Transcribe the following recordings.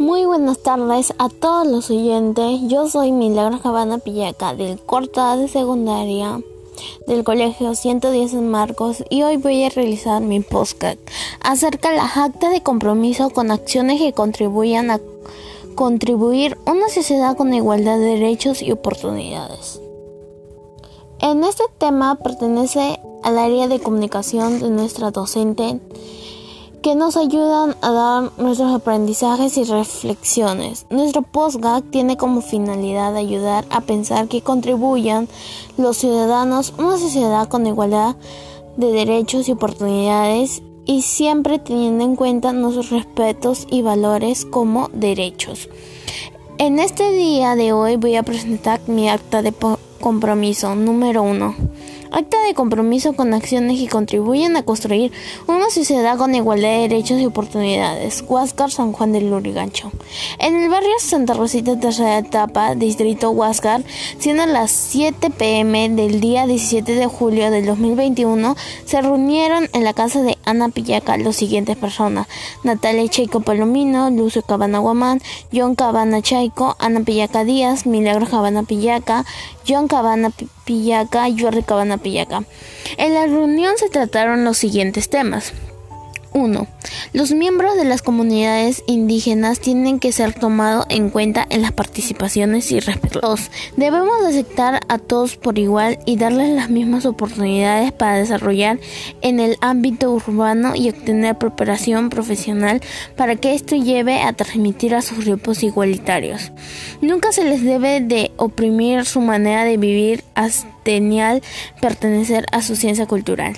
Muy buenas tardes a todos los oyentes. Yo soy Milagros Cabana Pillaca del corta de secundaria del Colegio 110 en Marcos y hoy voy a realizar mi podcast acerca de las actas de compromiso con acciones que contribuyan a contribuir una sociedad con igualdad de derechos y oportunidades. En este tema pertenece al área de comunicación de nuestra docente que nos ayudan a dar nuestros aprendizajes y reflexiones. Nuestro postgag tiene como finalidad ayudar a pensar que contribuyan los ciudadanos a una sociedad con igualdad de derechos y oportunidades y siempre teniendo en cuenta nuestros respetos y valores como derechos. En este día de hoy voy a presentar mi acta de compromiso número uno. Acta de compromiso con acciones que contribuyen a construir una sociedad con igualdad de derechos y oportunidades. Huáscar, San Juan del Lurigancho. En el barrio Santa Rosita, tercera etapa, distrito Huáscar, siendo las 7 pm del día 17 de julio del 2021, se reunieron en la casa de Ana Pillaca los siguientes personas: Natalia Chaico Palomino, Lucio Cabana Guamán, John Cabana Chaico, Ana Pillaca Díaz, Milagro Cabana Pillaca, John Cabana Pillaca y Cabana Pillaca. En la reunión se trataron los siguientes temas. 1. Los miembros de las comunidades indígenas tienen que ser tomados en cuenta en las participaciones y respeto. 2. Debemos aceptar a todos por igual y darles las mismas oportunidades para desarrollar en el ámbito urbano y obtener preparación profesional para que esto lleve a transmitir a sus grupos igualitarios. Nunca se les debe de oprimir su manera de vivir pertenecer a su ciencia cultural.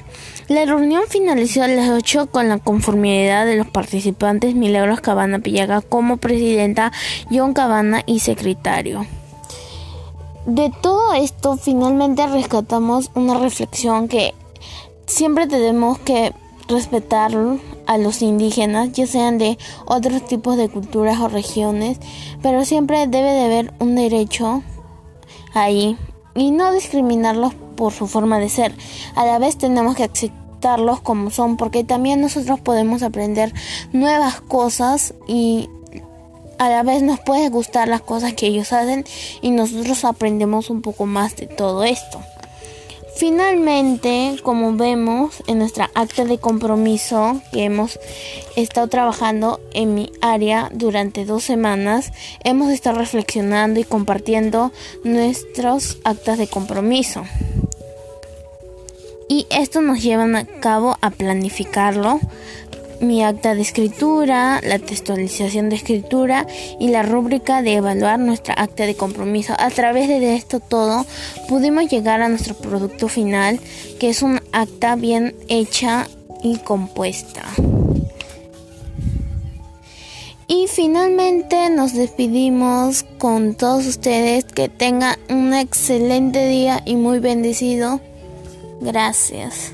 La reunión finalizó a las 8 con la conformidad de los participantes Milagros Cabana Pillaga como presidenta, John Cabana y secretario. De todo esto finalmente rescatamos una reflexión que siempre tenemos que respetar a los indígenas, ya sean de otros tipos de culturas o regiones, pero siempre debe de haber un derecho ahí y no discriminarlos por su forma de ser. A la vez tenemos que aceptarlos como son porque también nosotros podemos aprender nuevas cosas y a la vez nos puede gustar las cosas que ellos hacen y nosotros aprendemos un poco más de todo esto. Finalmente, como vemos en nuestra acta de compromiso que hemos estado trabajando en mi área durante dos semanas, hemos estado reflexionando y compartiendo nuestros actas de compromiso. Y esto nos lleva a cabo a planificarlo mi acta de escritura, la textualización de escritura y la rúbrica de evaluar nuestra acta de compromiso. A través de esto todo pudimos llegar a nuestro producto final, que es un acta bien hecha y compuesta. Y finalmente nos despedimos con todos ustedes. Que tengan un excelente día y muy bendecido. Gracias.